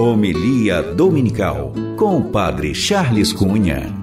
Homilia Dominical com o Padre Charles Cunha.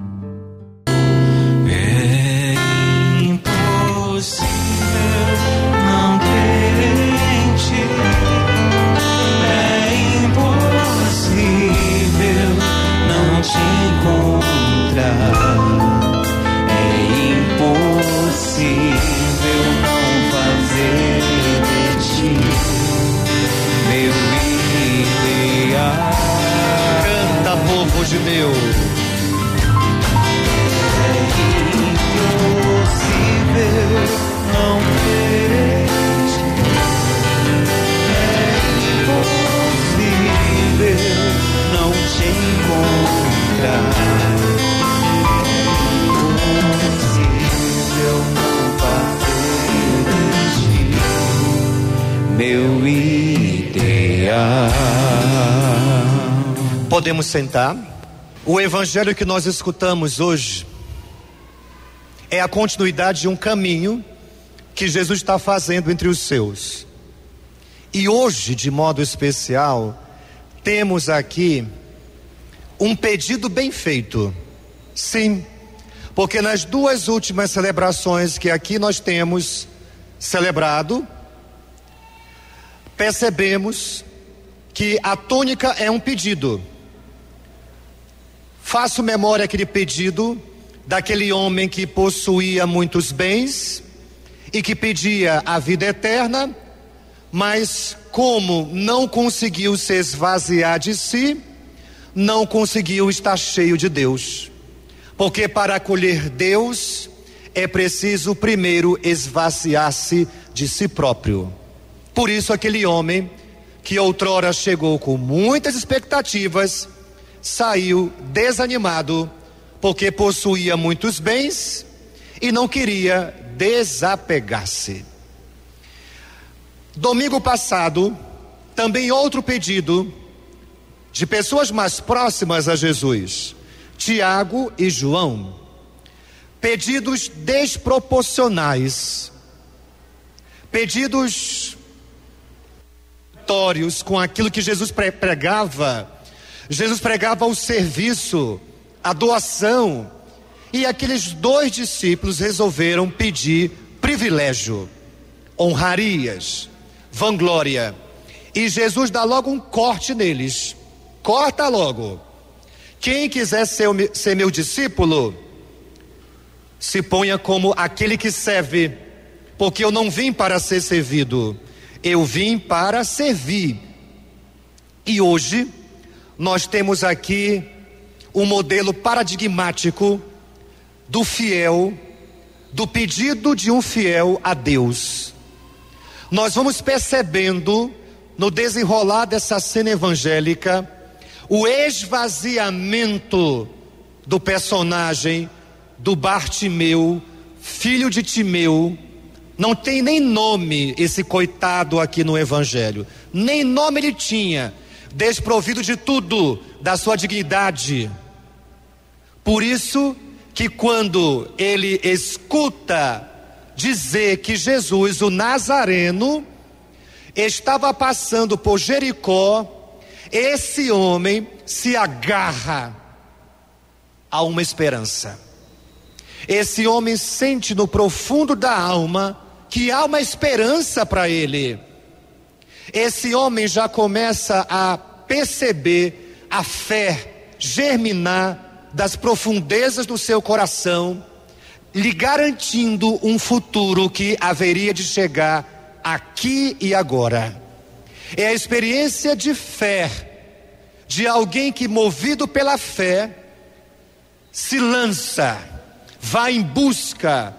Podemos sentar? O evangelho que nós escutamos hoje é a continuidade de um caminho que Jesus está fazendo entre os seus. E hoje, de modo especial, temos aqui um pedido bem feito. Sim, porque nas duas últimas celebrações que aqui nós temos celebrado, percebemos que a tônica é um pedido. Faço memória aquele pedido daquele homem que possuía muitos bens e que pedia a vida eterna, mas como não conseguiu se esvaziar de si, não conseguiu estar cheio de Deus. Porque para acolher Deus é preciso primeiro esvaziar-se de si próprio. Por isso aquele homem que outrora chegou com muitas expectativas, saiu desanimado porque possuía muitos bens e não queria desapegar-se. Domingo passado, também outro pedido de pessoas mais próximas a Jesus, Tiago e João. Pedidos desproporcionais, pedidos com aquilo que Jesus pregava. Jesus pregava o serviço, a doação. E aqueles dois discípulos resolveram pedir privilégio, honrarias, vanglória. E Jesus dá logo um corte neles. Corta logo. Quem quiser ser, ser meu discípulo, se ponha como aquele que serve, porque eu não vim para ser servido, eu vim para servir. E hoje, nós temos aqui um modelo paradigmático do fiel, do pedido de um fiel a Deus. Nós vamos percebendo no desenrolar dessa cena evangélica o esvaziamento do personagem do Bartimeu, filho de Timeu. Não tem nem nome esse coitado aqui no evangelho. Nem nome ele tinha, desprovido de tudo, da sua dignidade. Por isso que quando ele escuta dizer que Jesus, o Nazareno, estava passando por Jericó, esse homem se agarra a uma esperança. Esse homem sente no profundo da alma que há uma esperança para ele. Esse homem já começa a perceber a fé germinar das profundezas do seu coração, lhe garantindo um futuro que haveria de chegar aqui e agora. É a experiência de fé de alguém que, movido pela fé, se lança, vai em busca,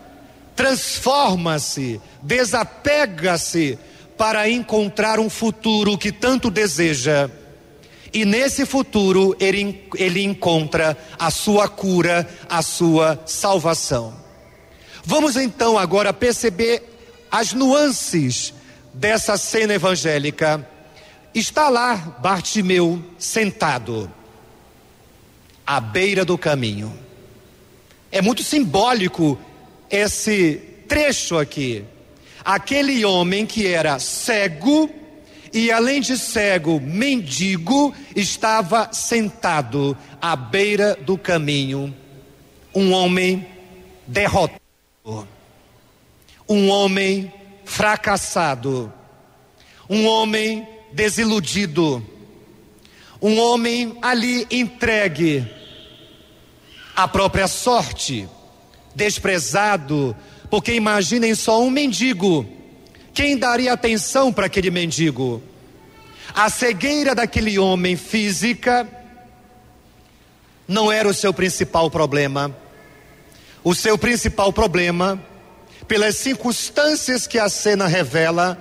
transforma-se, desapega-se para encontrar um futuro que tanto deseja. E nesse futuro ele, ele encontra a sua cura, a sua salvação. Vamos então agora perceber as nuances dessa cena evangélica. Está lá Bartimeu sentado à beira do caminho. É muito simbólico esse trecho aqui. Aquele homem que era cego e além de cego, mendigo, estava sentado à beira do caminho. Um homem derrotado, um homem fracassado, um homem desiludido, um homem ali entregue à própria sorte, desprezado, porque imaginem só um mendigo quem daria atenção para aquele mendigo? A cegueira daquele homem física não era o seu principal problema. O seu principal problema, pelas circunstâncias que a cena revela,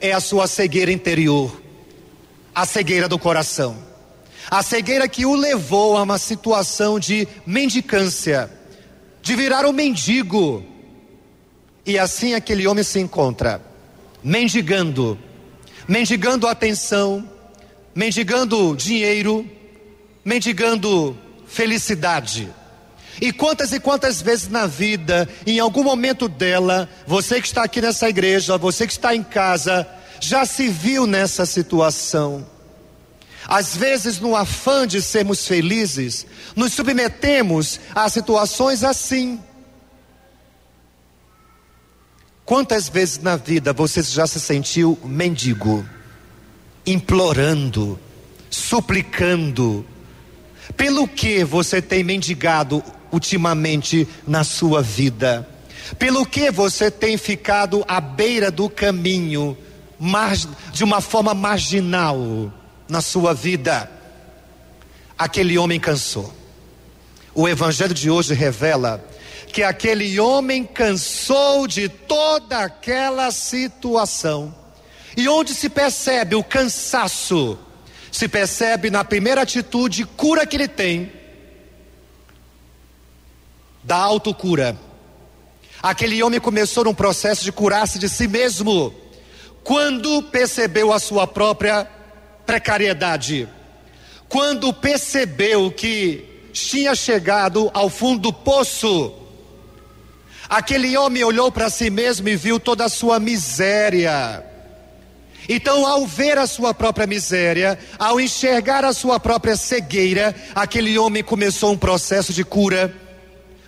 é a sua cegueira interior, a cegueira do coração, a cegueira que o levou a uma situação de mendicância, de virar um mendigo. E assim aquele homem se encontra mendigando, mendigando atenção, mendigando dinheiro, mendigando felicidade. E quantas e quantas vezes na vida, em algum momento dela, você que está aqui nessa igreja, você que está em casa, já se viu nessa situação. Às vezes, no afã de sermos felizes, nos submetemos a situações assim. Quantas vezes na vida você já se sentiu mendigo, implorando, suplicando? Pelo que você tem mendigado ultimamente na sua vida? Pelo que você tem ficado à beira do caminho, de uma forma marginal na sua vida? Aquele homem cansou. O evangelho de hoje revela que aquele homem cansou de toda aquela situação. E onde se percebe o cansaço? Se percebe na primeira atitude cura que ele tem, da autocura. Aquele homem começou um processo de curar-se de si mesmo, quando percebeu a sua própria precariedade, quando percebeu que tinha chegado ao fundo do poço, Aquele homem olhou para si mesmo e viu toda a sua miséria. Então, ao ver a sua própria miséria, ao enxergar a sua própria cegueira, aquele homem começou um processo de cura,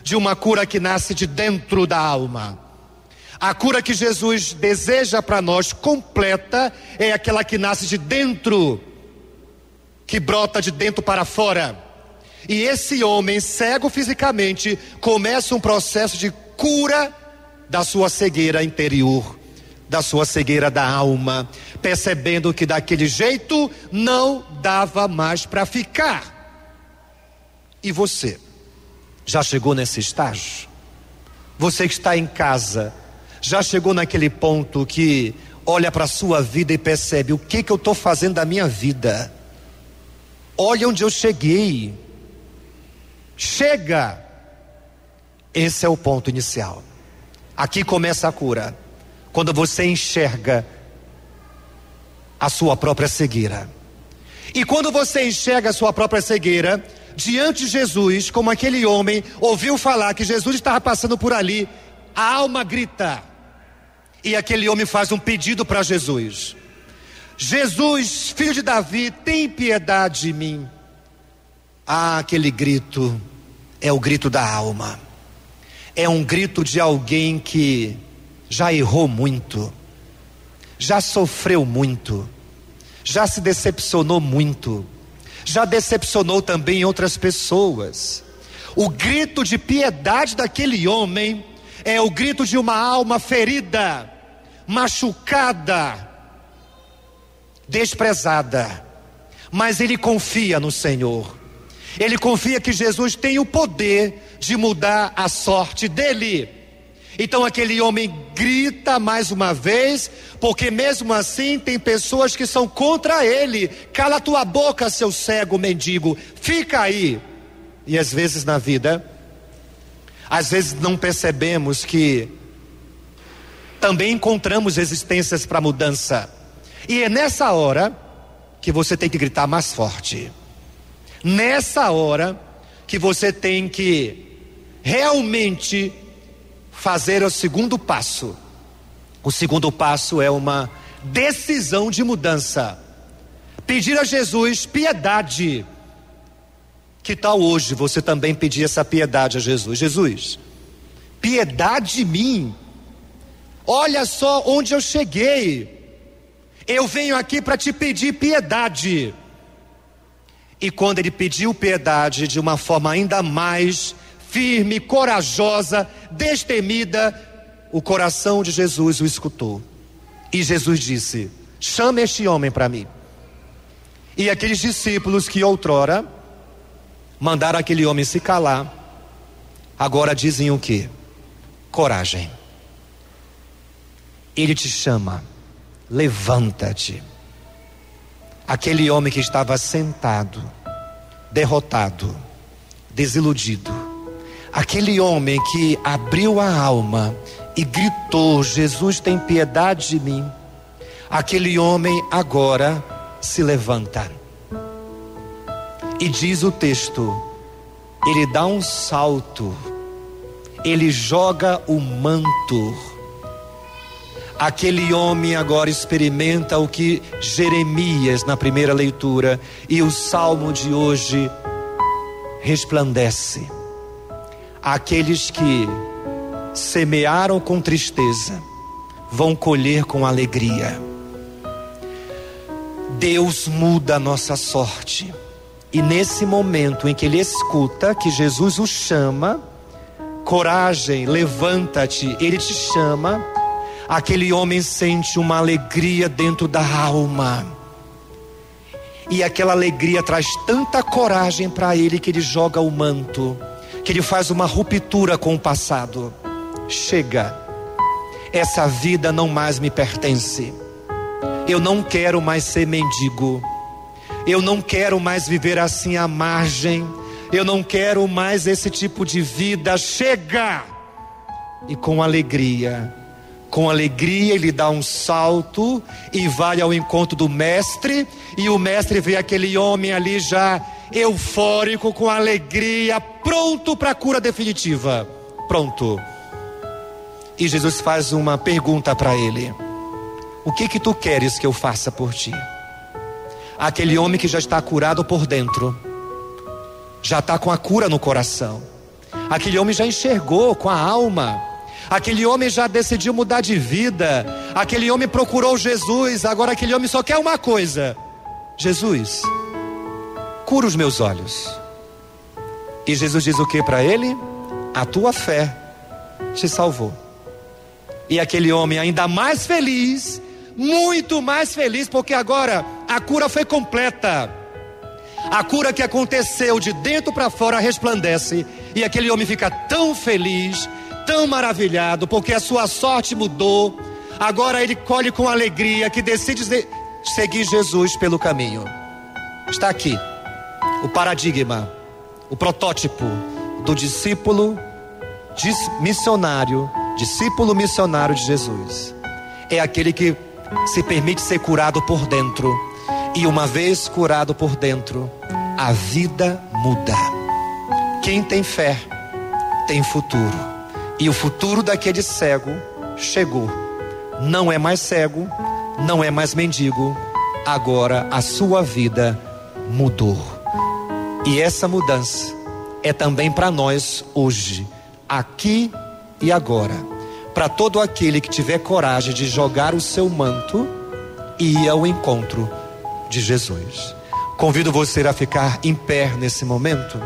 de uma cura que nasce de dentro da alma. A cura que Jesus deseja para nós completa é aquela que nasce de dentro, que brota de dentro para fora. E esse homem, cego fisicamente, começa um processo de cura da sua cegueira interior, da sua cegueira da alma, percebendo que daquele jeito não dava mais para ficar. E você, já chegou nesse estágio? Você que está em casa, já chegou naquele ponto que olha para a sua vida e percebe o que que eu estou fazendo da minha vida? Olha onde eu cheguei. Chega esse é o ponto inicial. Aqui começa a cura. Quando você enxerga a sua própria cegueira. E quando você enxerga a sua própria cegueira, diante de Jesus, como aquele homem ouviu falar que Jesus estava passando por ali, a alma grita. E aquele homem faz um pedido para Jesus: Jesus, filho de Davi, tem piedade de mim. Ah, aquele grito é o grito da alma é um grito de alguém que já errou muito, já sofreu muito, já se decepcionou muito, já decepcionou também outras pessoas. O grito de piedade daquele homem é o grito de uma alma ferida, machucada, desprezada, mas ele confia no Senhor. Ele confia que Jesus tem o poder de mudar a sorte dele. Então aquele homem grita mais uma vez, porque mesmo assim tem pessoas que são contra ele. Cala tua boca, seu cego mendigo, fica aí. E às vezes na vida, às vezes não percebemos que também encontramos resistências para mudança. E é nessa hora que você tem que gritar mais forte. Nessa hora que você tem que realmente fazer o segundo passo. O segundo passo é uma decisão de mudança. Pedir a Jesus piedade. Que tal hoje você também pedir essa piedade a Jesus? Jesus, piedade de mim. Olha só onde eu cheguei. Eu venho aqui para te pedir piedade. E quando ele pediu piedade de uma forma ainda mais firme, corajosa, destemida, o coração de Jesus o escutou. E Jesus disse: Chame este homem para mim. E aqueles discípulos que outrora mandaram aquele homem se calar, agora dizem o que? Coragem. Ele te chama, levanta-te. Aquele homem que estava sentado, derrotado, desiludido, aquele homem que abriu a alma e gritou: Jesus tem piedade de mim. Aquele homem agora se levanta. E diz o texto: ele dá um salto, ele joga o manto. Aquele homem agora experimenta o que Jeremias na primeira leitura e o salmo de hoje resplandece. Aqueles que semearam com tristeza vão colher com alegria. Deus muda a nossa sorte. E nesse momento em que ele escuta que Jesus o chama, coragem, levanta-te, ele te chama, aquele homem sente uma alegria dentro da alma. E aquela alegria traz tanta coragem para ele que ele joga o manto, que ele faz uma ruptura com o passado. Chega, essa vida não mais me pertence. Eu não quero mais ser mendigo. Eu não quero mais viver assim à margem. Eu não quero mais esse tipo de vida. Chega! E com alegria, com alegria ele dá um salto e vai ao encontro do mestre. E o mestre vê aquele homem ali já eufórico, com alegria, pronto para a cura definitiva. Pronto. E Jesus faz uma pergunta para ele: O que que tu queres que eu faça por ti? Aquele homem que já está curado por dentro, já está com a cura no coração. Aquele homem já enxergou com a alma. Aquele homem já decidiu mudar de vida. Aquele homem procurou Jesus. Agora aquele homem só quer uma coisa: Jesus, cura os meus olhos. E Jesus diz o que para ele? A tua fé te salvou. E aquele homem ainda mais feliz, muito mais feliz, porque agora a cura foi completa. A cura que aconteceu de dentro para fora resplandece, e aquele homem fica tão feliz, tão maravilhado, porque a sua sorte mudou. Agora ele colhe com alegria que decide seguir Jesus pelo caminho. Está aqui o paradigma, o protótipo do discípulo missionário discípulo missionário de Jesus é aquele que se permite ser curado por dentro. E uma vez curado por dentro, a vida muda. Quem tem fé tem futuro. E o futuro daquele cego chegou. Não é mais cego, não é mais mendigo. Agora a sua vida mudou. E essa mudança é também para nós hoje, aqui e agora, para todo aquele que tiver coragem de jogar o seu manto e ir ao encontro de Jesus. Convido você a ficar em pé nesse momento.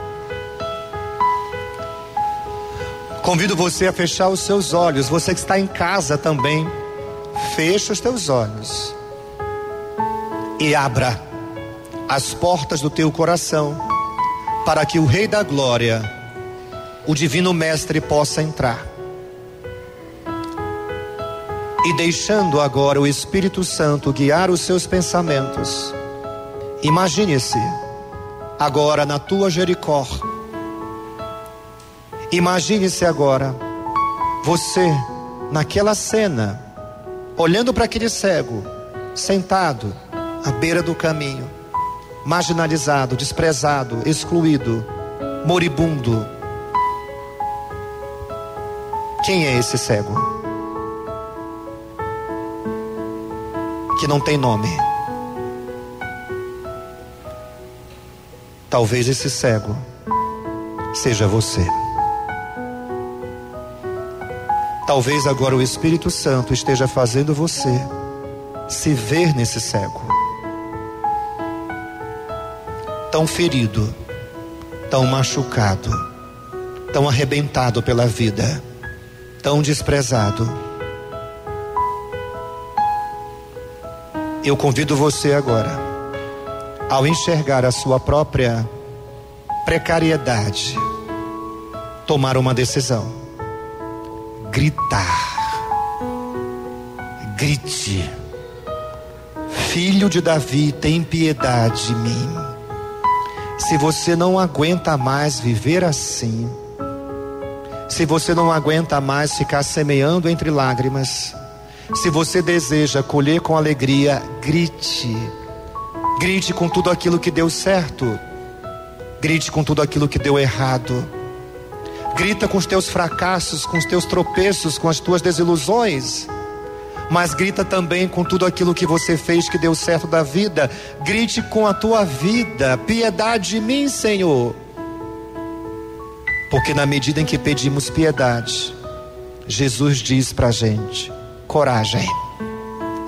Convido você a fechar os seus olhos. Você que está em casa também, fecha os teus olhos e abra as portas do teu coração para que o Rei da Glória, o Divino Mestre, possa entrar e deixando agora o Espírito Santo guiar os seus pensamentos, imagine-se agora na tua Jericó. Imagine-se agora você naquela cena, olhando para aquele cego, sentado à beira do caminho, marginalizado, desprezado, excluído, moribundo. Quem é esse cego? que não tem nome. Talvez esse cego seja você. Talvez agora o Espírito Santo esteja fazendo você se ver nesse cego. Tão ferido, tão machucado, tão arrebentado pela vida, tão desprezado. Eu convido você agora, ao enxergar a sua própria precariedade, tomar uma decisão gritar. Grite. Filho de Davi, tem piedade de mim. Se você não aguenta mais viver assim, se você não aguenta mais ficar semeando entre lágrimas, se você deseja colher com alegria, grite. Grite com tudo aquilo que deu certo. Grite com tudo aquilo que deu errado Grita com os teus fracassos, com os teus tropeços, com as tuas desilusões. Mas grita também com tudo aquilo que você fez que deu certo da vida. Grite com a tua vida. Piedade de mim, Senhor. Porque na medida em que pedimos piedade, Jesus diz pra gente: coragem,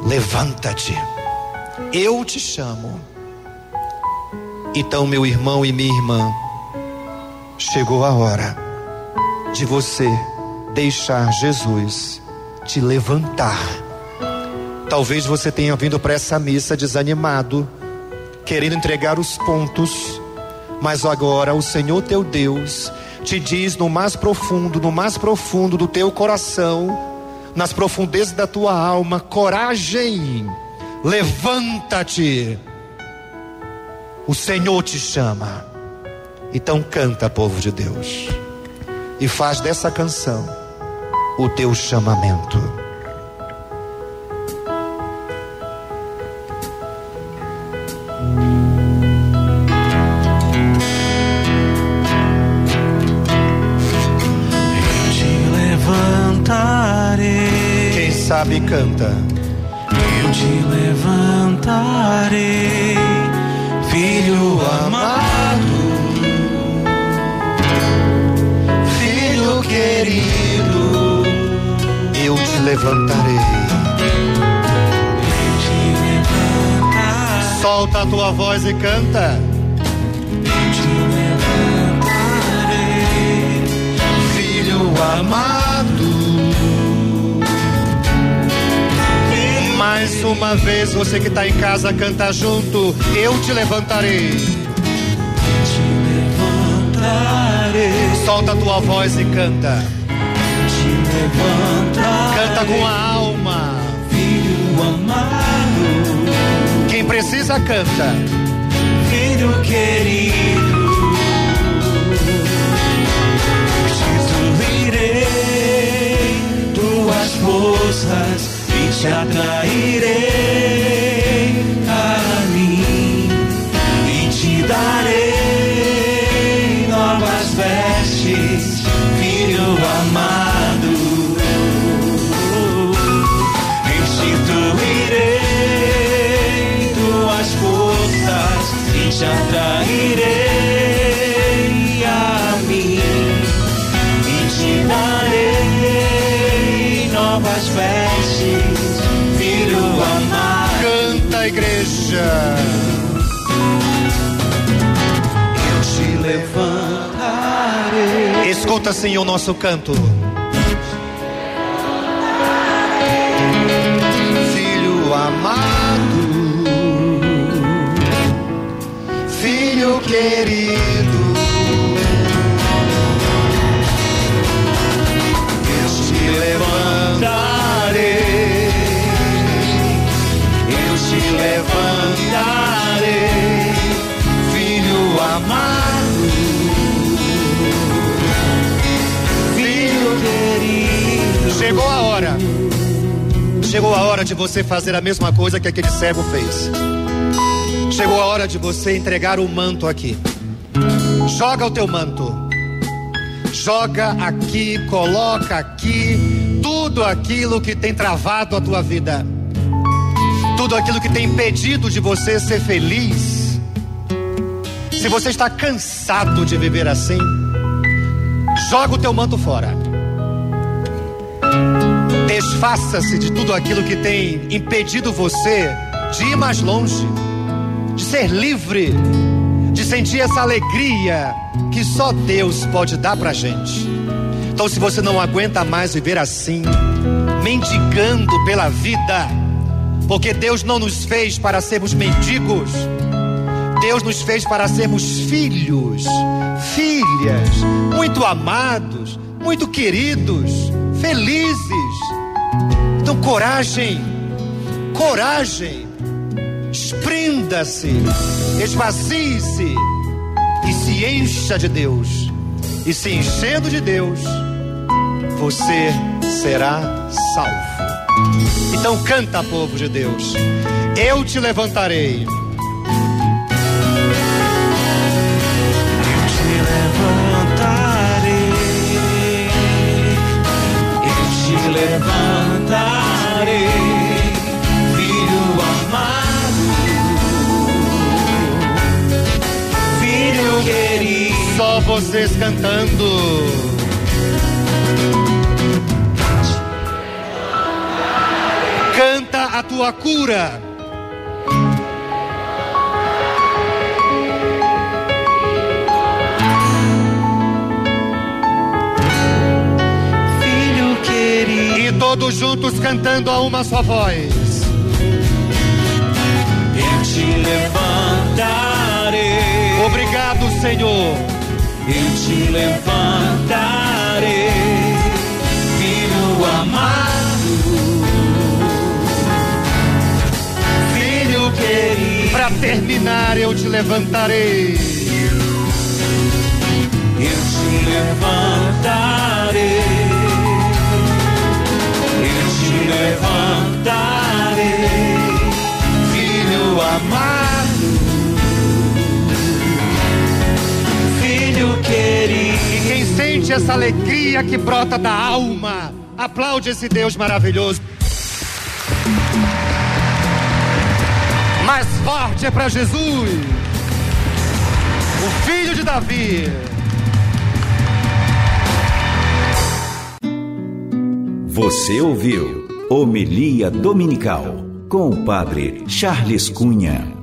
levanta-te, eu te chamo. Então, meu irmão e minha irmã, chegou a hora de você deixar Jesus te levantar. Talvez você tenha vindo para essa missa desanimado, querendo entregar os pontos, mas agora o Senhor teu Deus te diz no mais profundo, no mais profundo do teu coração, nas profundezas da tua alma: coragem, levanta-te. O Senhor te chama. Então canta, povo de Deus e faz dessa canção o teu chamamento. Eu te levantarei. Quem sabe canta. Eu te levantarei, levantarei. Solta a tua voz e canta. Filho amado. Mais uma vez, você que está em casa, canta junto. Eu te levantarei. Te levantarei. Solta a tua voz e canta. Te levantarei. Canta com a alma. Filho amado. Quem precisa canta. Filho querido. Restituirei tuas forças e te atrairei igreja. Eu te levantarei. Escuta, Senhor, o nosso canto. Filho amado, filho querido, Chegou a hora. Chegou a hora de você fazer a mesma coisa que aquele cego fez. Chegou a hora de você entregar o manto aqui. Joga o teu manto. Joga aqui, coloca aqui tudo aquilo que tem travado a tua vida. tudo aquilo que tem impedido de você ser feliz, se você está cansado de viver assim, joga o teu manto fora. Desfaça-se de tudo aquilo que tem impedido você de ir mais longe, de ser livre, de sentir essa alegria que só Deus pode dar pra gente. Então, se você não aguenta mais viver assim, mendigando pela vida, porque Deus não nos fez para sermos mendigos, Deus nos fez para sermos filhos, filhas, muito amados, muito queridos, felizes. Então, coragem, coragem, esprenda-se, esvazie-se e se encha de Deus. E se enchendo de Deus, você será salvo. Então canta, povo de Deus. Eu te levantarei. Levantarei, filho amado, filho querido. Só vocês cantando. Canta a tua cura. Todos juntos cantando a uma só voz. eu te levantarei. Obrigado, Senhor. Eu te levantarei, filho amado, filho querido. Para terminar, eu te levantarei. Sente essa alegria que brota da alma, aplaude esse Deus maravilhoso. Mais forte é para Jesus, o filho de Davi. Você ouviu Homilia Dominical com o Padre Charles Cunha.